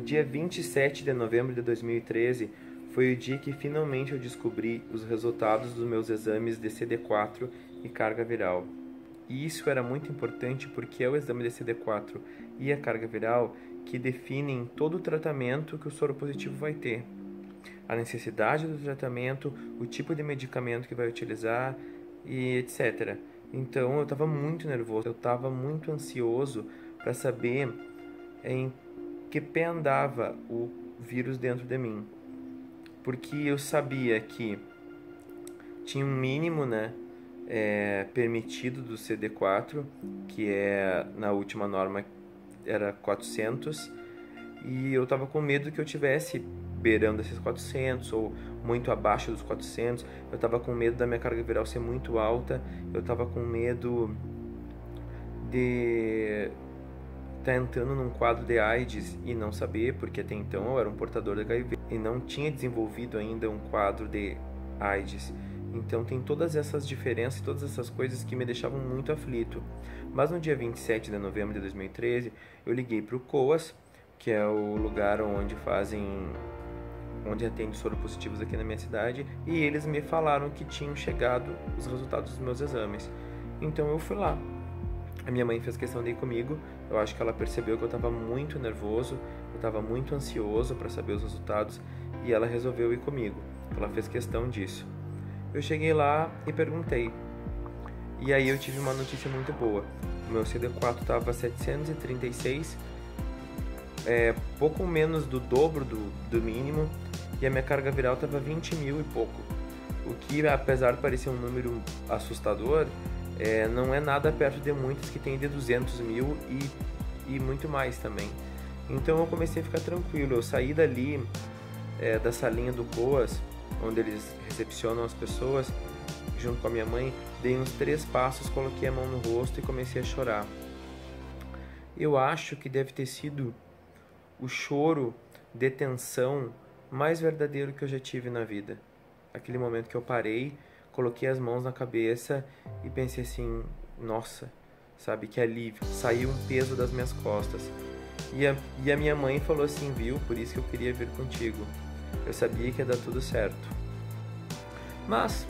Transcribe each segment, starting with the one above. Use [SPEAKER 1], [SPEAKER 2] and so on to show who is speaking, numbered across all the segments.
[SPEAKER 1] No dia 27 de novembro de 2013 foi o dia que finalmente eu descobri os resultados dos meus exames de CD4 e carga viral. E isso era muito importante porque é o exame de CD4 e a carga viral que definem todo o tratamento que o soro positivo vai ter. A necessidade do tratamento, o tipo de medicamento que vai utilizar e etc. Então eu estava muito nervoso, eu estava muito ansioso para saber em que pé andava o vírus dentro de mim. Porque eu sabia que tinha um mínimo, né, é, permitido do CD4, que é na última norma era 400, e eu estava com medo que eu tivesse beirando esses 400 ou muito abaixo dos 400. Eu estava com medo da minha carga viral ser muito alta. Eu estava com medo de tá entrando num quadro de AIDS e não saber, porque até então eu era um portador de HIV e não tinha desenvolvido ainda um quadro de AIDS. Então tem todas essas diferenças e todas essas coisas que me deixavam muito aflito. Mas no dia 27 de novembro de 2013, eu liguei para o COAS, que é o lugar onde fazem onde atende soro positivos aqui na minha cidade, e eles me falaram que tinham chegado os resultados dos meus exames. Então eu fui lá. A minha mãe fez questão de ir comigo. Eu acho que ela percebeu que eu estava muito nervoso, eu estava muito ansioso para saber os resultados, e ela resolveu ir comigo. Ela fez questão disso. Eu cheguei lá e perguntei. E aí eu tive uma notícia muito boa. O meu CD4 estava 736, é, pouco menos do dobro do, do mínimo, e a minha carga viral estava 20 mil e pouco. O que, apesar de parecer um número assustador, é, não é nada perto de muitos que tem de 200 mil e, e muito mais também. Então eu comecei a ficar tranquilo. Eu saí dali, é, da salinha do COAS, onde eles recepcionam as pessoas, junto com a minha mãe, dei uns três passos, coloquei a mão no rosto e comecei a chorar. Eu acho que deve ter sido o choro de tensão mais verdadeiro que eu já tive na vida. Aquele momento que eu parei, coloquei as mãos na cabeça e pensei assim: nossa, sabe, que alívio, saiu um peso das minhas costas. E a, e a minha mãe falou assim: viu, por isso que eu queria vir contigo. Eu sabia que ia dar tudo certo. Mas,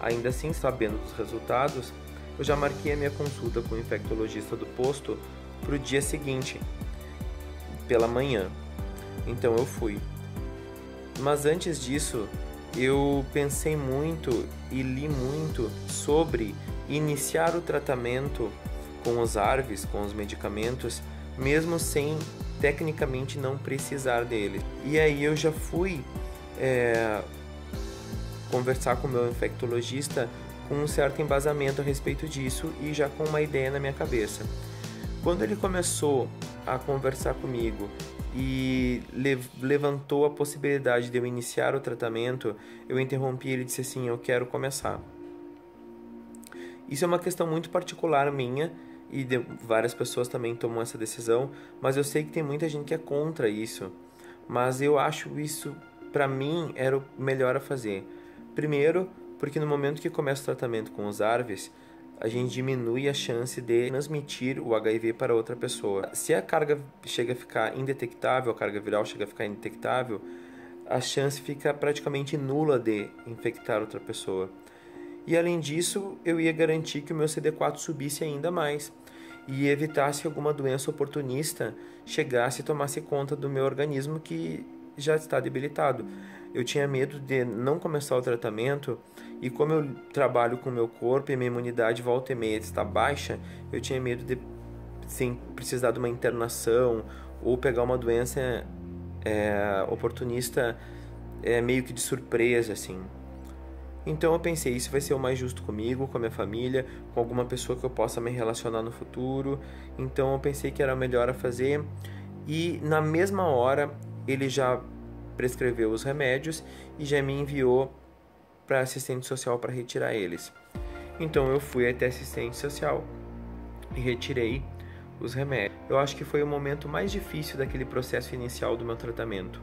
[SPEAKER 1] ainda assim, sabendo dos resultados, eu já marquei a minha consulta com o infectologista do posto para o dia seguinte, pela manhã. Então eu fui. Mas antes disso, eu pensei muito e li muito sobre iniciar o tratamento com os ARVs, com os medicamentos, mesmo sem tecnicamente não precisar dele. E aí eu já fui é, conversar com o meu infectologista com um certo embasamento a respeito disso e já com uma ideia na minha cabeça. Quando ele começou a conversar comigo e levantou a possibilidade de eu iniciar o tratamento, eu interrompi ele disse assim: Eu quero começar. Isso é uma questão muito particular minha e várias pessoas também tomam essa decisão, mas eu sei que tem muita gente que é contra isso. Mas eu acho isso, para mim, era o melhor a fazer. Primeiro, porque no momento que começa o tratamento com os ARVs, a gente diminui a chance de transmitir o HIV para outra pessoa. Se a carga chega a ficar indetectável, a carga viral chega a ficar indetectável, a chance fica praticamente nula de infectar outra pessoa. E além disso, eu ia garantir que o meu CD4 subisse ainda mais e evitasse alguma doença oportunista chegasse e tomasse conta do meu organismo que já está debilitado. Eu tinha medo de não começar o tratamento e como eu trabalho com o meu corpo e minha imunidade volta e meia está baixa, eu tinha medo de sim, precisar de uma internação ou pegar uma doença é, oportunista é, meio que de surpresa assim. Então eu pensei, isso vai ser o mais justo comigo, com a minha família, com alguma pessoa que eu possa me relacionar no futuro. Então eu pensei que era melhor a fazer. E na mesma hora ele já prescreveu os remédios e já me enviou para assistente social para retirar eles. Então eu fui até assistente social e retirei os remédios. Eu acho que foi o momento mais difícil daquele processo inicial do meu tratamento,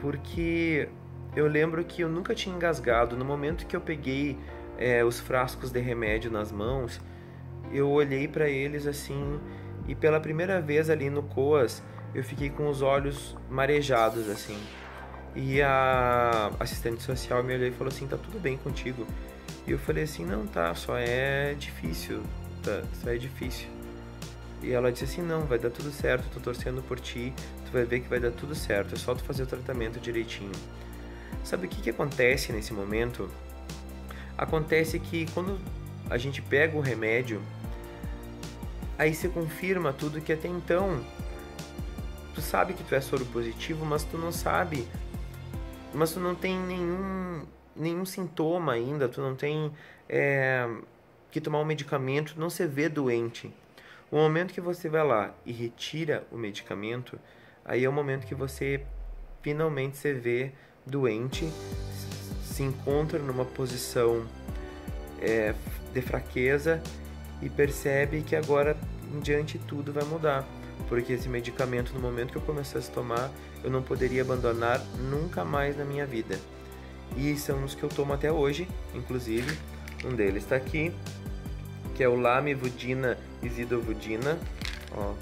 [SPEAKER 1] porque eu lembro que eu nunca tinha engasgado. No momento que eu peguei é, os frascos de remédio nas mãos, eu olhei para eles assim e pela primeira vez ali no COAS eu fiquei com os olhos marejados assim. E a assistente social me olhou e falou assim: "Tá tudo bem contigo?" E eu falei assim: "Não, tá, só é difícil, tá, só é difícil." E ela disse assim: "Não, vai dar tudo certo, tô torcendo por ti, tu vai ver que vai dar tudo certo, é só tu fazer o tratamento direitinho." Sabe o que que acontece nesse momento? Acontece que quando a gente pega o remédio, aí se confirma tudo que até então sabe que tu é soro positivo, mas tu não sabe, mas tu não tem nenhum nenhum sintoma ainda, tu não tem é, que tomar um medicamento, não se vê doente. O momento que você vai lá e retira o medicamento, aí é o momento que você finalmente se vê doente, se encontra numa posição é, de fraqueza e percebe que agora em diante tudo vai mudar. Porque esse medicamento, no momento que eu começasse a tomar, eu não poderia abandonar nunca mais na minha vida. E são os que eu tomo até hoje, inclusive. Um deles está aqui, que é o Lamivudina Isidovudina. Ó.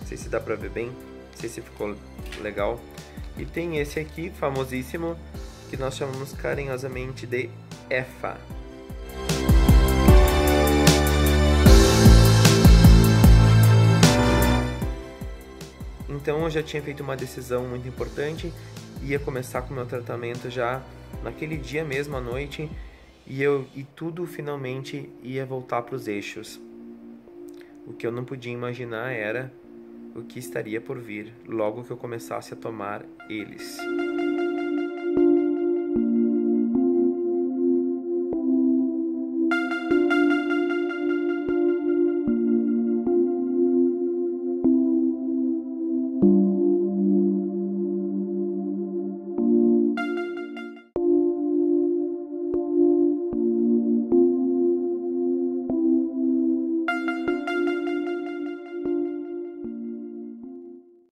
[SPEAKER 1] Não sei se dá pra ver bem, não sei se ficou legal. E tem esse aqui, famosíssimo, que nós chamamos carinhosamente de EFA. Então eu já tinha feito uma decisão muito importante, ia começar com o meu tratamento já naquele dia mesmo à noite e eu e tudo finalmente ia voltar para os eixos. O que eu não podia imaginar era o que estaria por vir logo que eu começasse a tomar eles.